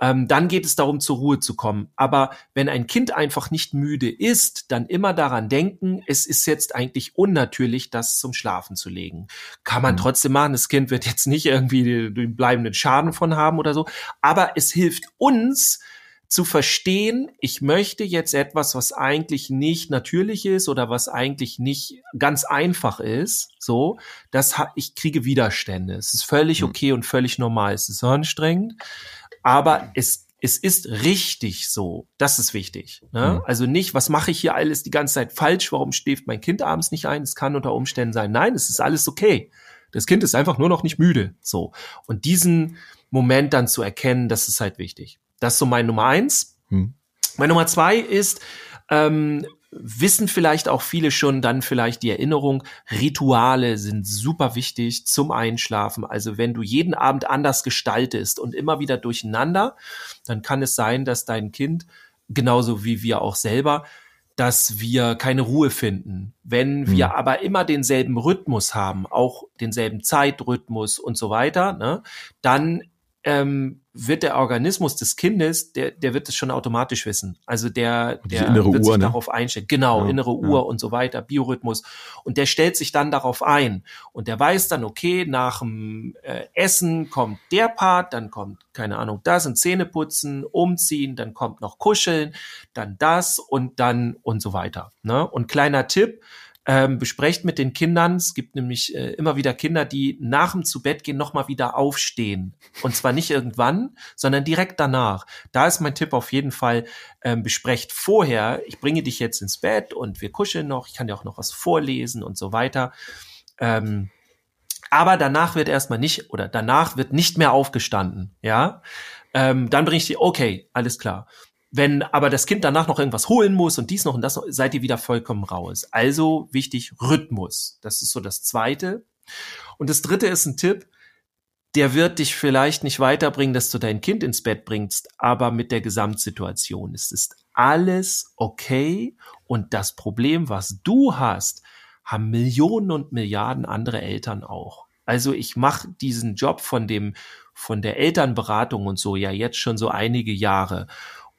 Speaker 4: Ähm, dann geht es darum, zur Ruhe zu kommen. Aber wenn ein Kind einfach nicht müde ist, dann immer daran denken, es ist jetzt eigentlich unnatürlich, das zum Schlafen zu legen. Kann man mhm. trotzdem machen. Das Kind wird jetzt nicht irgendwie den bleibenden Schaden von haben oder so. Aber es hilft uns, zu verstehen, ich möchte jetzt etwas, was eigentlich nicht natürlich ist oder was eigentlich nicht ganz einfach ist, so, das ich kriege Widerstände. Es ist völlig hm. okay und völlig normal. Es ist anstrengend, aber es es ist richtig so. Das ist wichtig. Ne? Mhm. Also nicht, was mache ich hier alles die ganze Zeit falsch? Warum schläft mein Kind abends nicht ein? Es kann unter Umständen sein. Nein, es ist alles okay. Das Kind ist einfach nur noch nicht müde. So. Und diesen Moment dann zu erkennen, das ist halt wichtig. Das ist so mein Nummer eins. Hm. Mein Nummer zwei ist, ähm, wissen vielleicht auch viele schon dann vielleicht die Erinnerung, Rituale sind super wichtig zum Einschlafen. Also wenn du jeden Abend anders gestaltest und immer wieder durcheinander, dann kann es sein, dass dein Kind, genauso wie wir auch selber, dass wir keine Ruhe finden. Wenn wir hm. aber immer denselben Rhythmus haben, auch denselben Zeitrhythmus und so weiter, ne, dann ähm, wird der Organismus des Kindes, der, der wird es schon automatisch wissen. Also der, der
Speaker 3: innere
Speaker 4: wird
Speaker 3: Uhr,
Speaker 4: sich
Speaker 3: ne?
Speaker 4: darauf einstellen. Genau, ja, innere Uhr ja. und so weiter, Biorhythmus. Und der stellt sich dann darauf ein. Und der weiß dann, okay, nach dem äh, Essen kommt der Part, dann kommt, keine Ahnung, das und Zähne putzen, umziehen, dann kommt noch Kuscheln, dann das und dann und so weiter. Ne? Und kleiner Tipp, ähm, besprecht mit den Kindern. Es gibt nämlich äh, immer wieder Kinder, die nach dem zu Bett gehen nochmal wieder aufstehen. Und zwar nicht irgendwann, sondern direkt danach. Da ist mein Tipp auf jeden Fall, ähm, besprecht vorher, ich bringe dich jetzt ins Bett und wir kuscheln noch, ich kann dir auch noch was vorlesen und so weiter. Ähm, aber danach wird erstmal nicht, oder danach wird nicht mehr aufgestanden, ja. Ähm, dann bringe ich dir, okay, alles klar. Wenn aber das Kind danach noch irgendwas holen muss und dies noch und das noch, seid ihr wieder vollkommen raus. Also wichtig, Rhythmus. Das ist so das Zweite. Und das Dritte ist ein Tipp, der wird dich vielleicht nicht weiterbringen, dass du dein Kind ins Bett bringst, aber mit der Gesamtsituation. Es ist alles okay und das Problem, was du hast, haben Millionen und Milliarden andere Eltern auch. Also ich mache diesen Job von dem von der Elternberatung und so ja jetzt schon so einige Jahre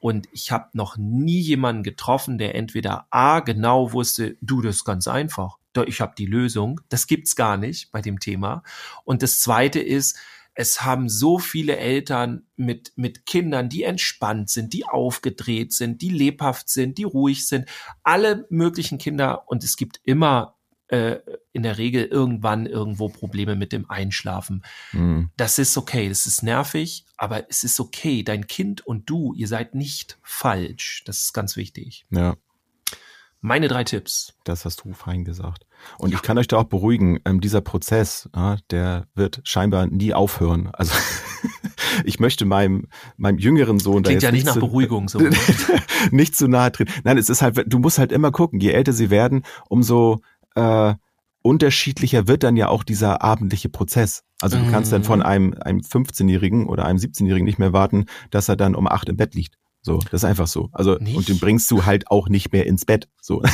Speaker 4: und ich habe noch nie jemanden getroffen, der entweder A genau wusste, du, das ist ganz einfach, ich habe die Lösung. Das gibt's gar nicht bei dem Thema. Und das zweite ist, es haben so viele Eltern mit, mit Kindern, die entspannt sind, die aufgedreht sind, die lebhaft sind, die ruhig sind, alle möglichen Kinder. Und es gibt immer äh, in der Regel irgendwann irgendwo Probleme mit dem Einschlafen. Mhm. Das ist okay, das ist nervig, aber es ist okay. Dein Kind und du, ihr seid nicht falsch. Das ist ganz wichtig.
Speaker 3: Ja.
Speaker 4: Meine drei Tipps.
Speaker 3: Das hast du fein gesagt. Und ja. ich kann euch da auch beruhigen, ähm, dieser Prozess, ja, der wird scheinbar nie aufhören. Also ich möchte meinem, meinem jüngeren Sohn
Speaker 4: Klingt ja nicht nach zu, Beruhigung so.
Speaker 3: nicht zu nahe treten. Nein, es ist halt, du musst halt immer gucken, je älter sie werden, umso äh, unterschiedlicher wird dann ja auch dieser abendliche Prozess. Also du kannst dann von mhm. einem, einem 15-Jährigen oder einem 17-Jährigen nicht mehr warten, dass er dann um acht im Bett liegt. So, das ist einfach so. Also, nicht? und den bringst du halt auch nicht mehr ins Bett. So.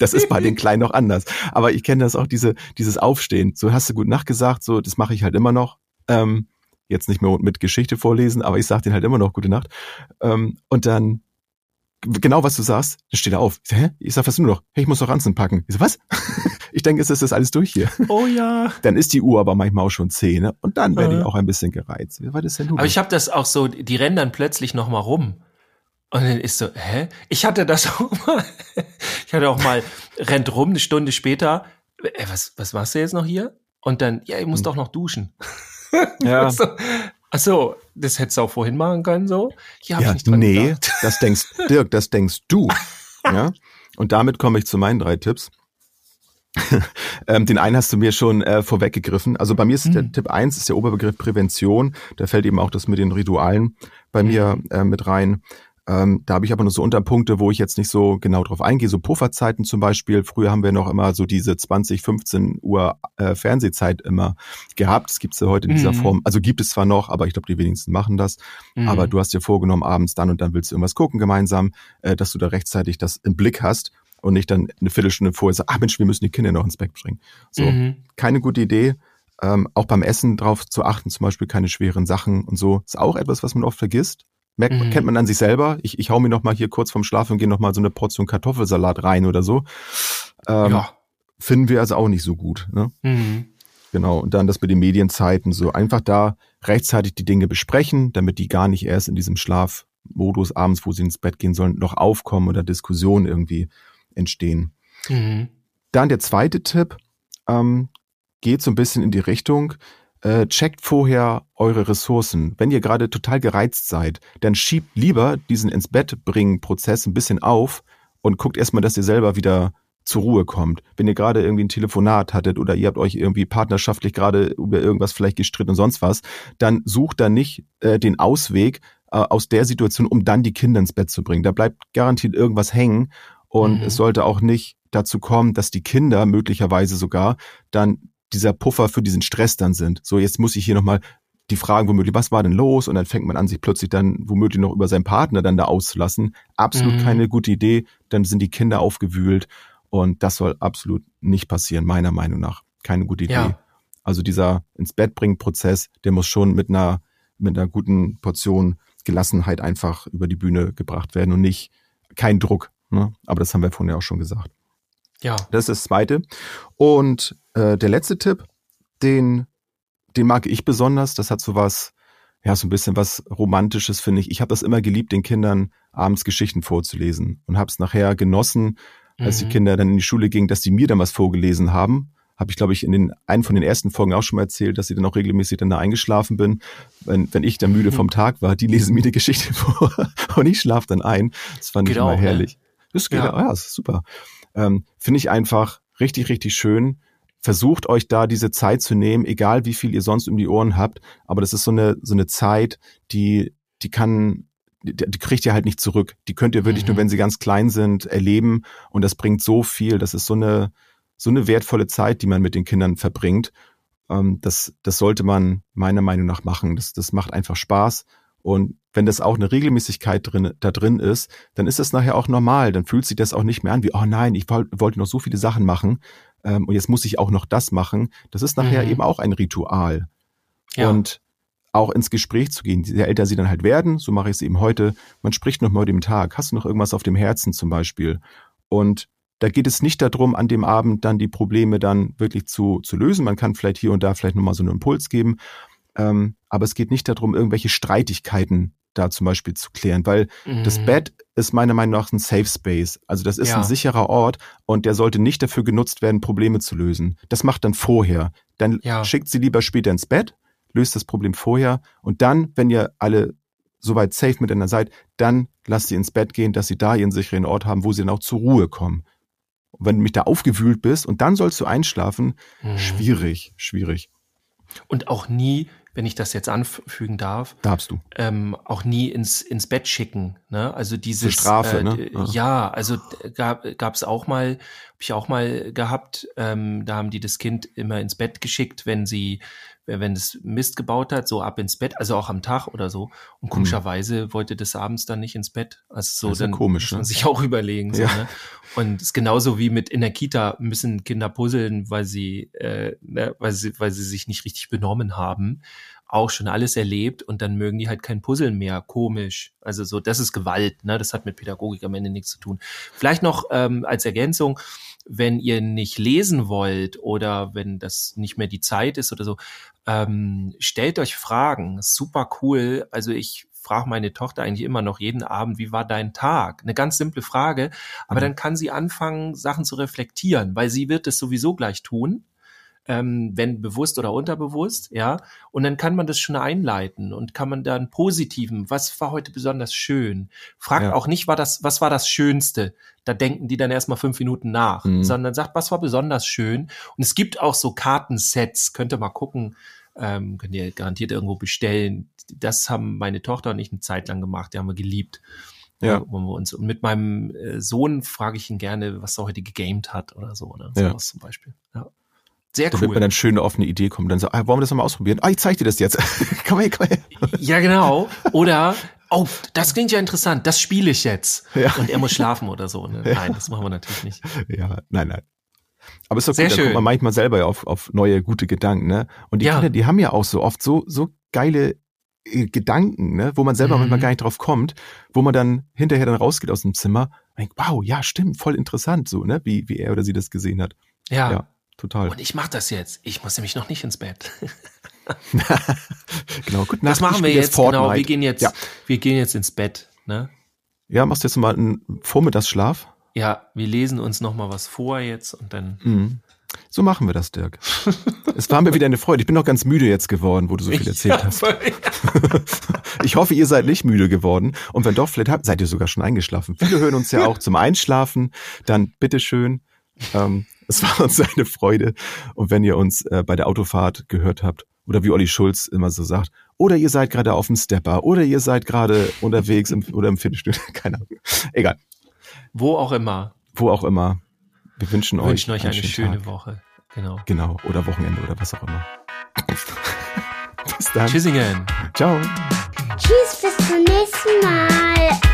Speaker 3: Das ist bei den Kleinen noch anders. Aber ich kenne das auch, diese, dieses Aufstehen. So hast du gut nachgesagt, so, das mache ich halt immer noch. Ähm, jetzt nicht mehr mit Geschichte vorlesen, aber ich sage denen halt immer noch gute Nacht. Ähm, und dann genau was du sagst, dann steht er auf. Ich sag, hä? Ich sag, was nur noch? Hey, ich muss noch Ranzen packen. Ich sag, was? ich denke, es ist das alles durch hier.
Speaker 4: Oh ja.
Speaker 3: Dann ist die Uhr aber manchmal auch schon zehn ne? und dann werde ich auch ein bisschen gereizt.
Speaker 4: Was ist denn du? Aber ich habe das auch so, die rennen dann plötzlich noch mal rum. Und dann ist so, hä? Ich hatte das auch mal. Ich hatte auch mal, rennt rum, eine Stunde später. Ey, was, was machst du jetzt noch hier? Und dann, ja, ich muss hm. doch noch duschen.
Speaker 3: Ja.
Speaker 4: so, Ach so, das hättest du auch vorhin machen können, so?
Speaker 3: Hier ja, ich nicht dran nee, gedacht. das denkst, Dirk, das denkst du. ja. Und damit komme ich zu meinen drei Tipps. ähm, den einen hast du mir schon äh, vorweggegriffen. Also bei mir ist mhm. der Tipp eins ist der Oberbegriff Prävention. Da fällt eben auch das mit den Ritualen bei mhm. mir äh, mit rein. Ähm, da habe ich aber nur so Unterpunkte, wo ich jetzt nicht so genau drauf eingehe. So Pufferzeiten zum Beispiel. Früher haben wir noch immer so diese 20, 15 Uhr äh, Fernsehzeit immer gehabt. Das gibt's ja heute in dieser mhm. Form. Also gibt es zwar noch, aber ich glaube, die wenigsten machen das. Mhm. Aber du hast dir vorgenommen, abends dann und dann willst du irgendwas gucken gemeinsam, äh, dass du da rechtzeitig das im Blick hast. und nicht dann eine Viertelstunde vorher sagen, ah Mensch, wir müssen die Kinder noch ins Bett bringen. So, mhm. keine gute Idee. Ähm, auch beim Essen drauf zu achten, zum Beispiel keine schweren Sachen und so, ist auch etwas, was man oft vergisst. Merkt, mhm. kennt man an sich selber. Ich, ich hau mir noch mal hier kurz vorm Schlafen und gehe noch mal so eine Portion Kartoffelsalat rein oder so. Ähm, ja. Finden wir also auch nicht so gut. Ne? Mhm. Genau. Und dann das mit den Medienzeiten so einfach da rechtzeitig die Dinge besprechen, damit die gar nicht erst in diesem Schlafmodus abends, wo sie ins Bett gehen sollen, noch aufkommen oder Diskussionen irgendwie entstehen. Mhm. Dann der zweite Tipp ähm, geht so ein bisschen in die Richtung, äh, checkt vorher eure Ressourcen. Wenn ihr gerade total gereizt seid, dann schiebt lieber diesen ins Bett bringen Prozess ein bisschen auf und guckt erstmal, dass ihr selber wieder zur Ruhe kommt. Wenn ihr gerade irgendwie ein Telefonat hattet oder ihr habt euch irgendwie partnerschaftlich gerade über irgendwas vielleicht gestritten und sonst was, dann sucht da nicht äh, den Ausweg äh, aus der Situation, um dann die Kinder ins Bett zu bringen. Da bleibt garantiert irgendwas hängen und mhm. es sollte auch nicht dazu kommen, dass die Kinder möglicherweise sogar dann dieser Puffer für diesen Stress dann sind. So, jetzt muss ich hier nochmal die Fragen womöglich, was war denn los? Und dann fängt man an, sich plötzlich dann womöglich noch über seinen Partner dann da auszulassen. Absolut mhm. keine gute Idee. Dann sind die Kinder aufgewühlt und das soll absolut nicht passieren, meiner Meinung nach. Keine gute Idee. Ja. Also dieser ins Bett bringen Prozess, der muss schon mit einer, mit einer guten Portion Gelassenheit einfach über die Bühne gebracht werden und nicht kein Druck. Ne? Aber das haben wir vorhin ja auch schon gesagt. Ja. Das ist das Zweite. Und äh, der letzte Tipp, den, den mag ich besonders. Das hat so was, ja, so ein bisschen was Romantisches, finde ich. Ich habe das immer geliebt, den Kindern abends Geschichten vorzulesen und habe es nachher genossen, als mhm. die Kinder dann in die Schule gingen, dass die mir dann was vorgelesen haben. Habe ich, glaube ich, in den einen von den ersten Folgen auch schon mal erzählt, dass ich dann auch regelmäßig dann da eingeschlafen bin. Wenn, wenn ich dann müde mhm. vom Tag war, die lesen mir die Geschichte vor und ich schlafe dann ein. Das fand geht ich immer auch, ne? herrlich. Ne? Das geht, ja, ja das ist super. Ähm, Finde ich einfach richtig, richtig schön. Versucht euch da diese Zeit zu nehmen, egal wie viel ihr sonst um die Ohren habt. Aber das ist so eine, so eine Zeit, die, die kann die, die kriegt ihr halt nicht zurück. Die könnt ihr wirklich mhm. nur, wenn sie ganz klein sind, erleben. Und das bringt so viel. Das ist so eine, so eine wertvolle Zeit, die man mit den Kindern verbringt. Ähm, das, das sollte man meiner Meinung nach machen. Das, das macht einfach Spaß. Und wenn das auch eine Regelmäßigkeit drin, da drin ist, dann ist das nachher auch normal. Dann fühlt sich das auch nicht mehr an wie, oh nein, ich wollte noch so viele Sachen machen ähm, und jetzt muss ich auch noch das machen. Das ist nachher mhm. eben auch ein Ritual. Ja. Und auch ins Gespräch zu gehen. Je älter sie dann halt werden, so mache ich es eben heute, man spricht noch mal dem Tag. Hast du noch irgendwas auf dem Herzen zum Beispiel? Und da geht es nicht darum, an dem Abend dann die Probleme dann wirklich zu, zu lösen. Man kann vielleicht hier und da vielleicht nochmal so einen Impuls geben. Ähm, aber es geht nicht darum, irgendwelche Streitigkeiten da zum Beispiel zu klären, weil mhm. das Bett ist meiner Meinung nach ein Safe Space. Also das ist ja. ein sicherer Ort und der sollte nicht dafür genutzt werden, Probleme zu lösen. Das macht dann vorher. Dann ja. schickt sie lieber später ins Bett löst das Problem vorher und dann, wenn ihr alle soweit safe miteinander seid, dann lasst sie ins Bett gehen, dass sie da ihren sicheren Ort haben, wo sie dann auch zur Ruhe kommen. Und wenn du mich da aufgewühlt bist und dann sollst du einschlafen, mhm. schwierig, schwierig.
Speaker 4: Und auch nie wenn ich das jetzt anfügen darf,
Speaker 3: darfst du
Speaker 4: ähm, auch nie ins ins Bett schicken. Ne? Also diese
Speaker 3: Strafe, äh, ne?
Speaker 4: Ja. ja, also gab gab es auch mal, habe ich auch mal gehabt. Ähm, da haben die das Kind immer ins Bett geschickt, wenn sie wenn es Mist gebaut hat, so ab ins Bett, also auch am Tag oder so. Und mhm. komischerweise wollte das abends dann nicht ins Bett. Also so, das ist dann
Speaker 3: komisch,
Speaker 4: muss man ne? sich auch überlegen. So, ja. ne? Und es ist genauso wie mit in der Kita müssen Kinder puzzeln, weil sie, äh, ne, weil sie, weil sie sich nicht richtig benommen haben. Auch schon alles erlebt und dann mögen die halt kein Puzzeln mehr. Komisch. Also so, das ist Gewalt, ne? Das hat mit Pädagogik am Ende nichts zu tun. Vielleicht noch ähm, als Ergänzung, wenn ihr nicht lesen wollt oder wenn das nicht mehr die Zeit ist oder so, ähm, stellt euch Fragen. Super cool. Also ich frage meine Tochter eigentlich immer noch jeden Abend, wie war dein Tag? Eine ganz simple Frage, aber mhm. dann kann sie anfangen, Sachen zu reflektieren, weil sie wird es sowieso gleich tun ähm, wenn bewusst oder unterbewusst, ja. Und dann kann man das schon einleiten und kann man dann positiven, was war heute besonders schön? Fragt ja. auch nicht, war das, was war das Schönste? Da denken die dann erstmal fünf Minuten nach, mhm. sondern sagt, was war besonders schön? Und es gibt auch so Kartensets, könnt ihr mal gucken, ähm, könnt ihr garantiert irgendwo bestellen. Das haben meine Tochter und ich eine Zeit lang gemacht, die haben wir geliebt. Ja. Uns, und mit meinem äh, Sohn frage ich ihn gerne, was er heute gegamed hat oder so, ne?
Speaker 3: Ja. Sowas
Speaker 4: zum Beispiel.
Speaker 3: Ja. Sehr cool. Damit man dann schöne offene Idee kommt, dann so, ah, wollen wir das nochmal ausprobieren? Ah, ich zeig dir das jetzt. komm her, komm her.
Speaker 4: Ja, genau. Oder oh, das klingt ja interessant, das spiele ich jetzt. Ja. Und er muss schlafen oder so. Ne? Ja. Nein, das machen wir natürlich nicht.
Speaker 3: Ja, nein, nein. Aber ist doch Sehr gut, schön. da kommt man manchmal selber ja auf, auf neue, gute Gedanken, ne? Und die ja. Kinder, die haben ja auch so oft so, so geile äh, Gedanken, ne, wo man selber mhm. manchmal gar nicht drauf kommt, wo man dann hinterher dann rausgeht aus dem Zimmer und denkt, wow, ja, stimmt, voll interessant, so, ne, wie, wie er oder sie das gesehen hat.
Speaker 4: Ja. Ja total. Und ich mach das jetzt. Ich muss nämlich noch nicht ins Bett.
Speaker 3: genau, gut.
Speaker 4: Das machen wir jetzt, genau. Wir gehen jetzt, ja. wir gehen jetzt ins Bett, ne?
Speaker 3: Ja, machst du jetzt mal einen Vormittagsschlaf?
Speaker 4: Ja, wir lesen uns noch mal was vor jetzt und dann. Mhm.
Speaker 3: So machen wir das, Dirk. es war mir wieder eine Freude. Ich bin noch ganz müde jetzt geworden, wo du so viel erzählt ja, hast. ich hoffe, ihr seid nicht müde geworden. Und wenn doch, vielleicht habt, seid ihr sogar schon eingeschlafen. Viele hören uns ja auch zum Einschlafen. Dann bitteschön. Ähm, es war uns eine Freude. Und wenn ihr uns äh, bei der Autofahrt gehört habt, oder wie Olli Schulz immer so sagt, oder ihr seid gerade auf dem Stepper, oder ihr seid gerade unterwegs im, oder im Fitnessstudio, keine Ahnung. Egal.
Speaker 4: Wo auch immer.
Speaker 3: Wo auch immer. Wir wünschen
Speaker 4: euch, wünschen euch eine schöne Tag. Woche.
Speaker 3: Genau. Genau. Oder Wochenende oder was auch immer.
Speaker 4: bis dann. Tschüssingen.
Speaker 3: Ciao.
Speaker 2: Tschüss, bis zum nächsten Mal.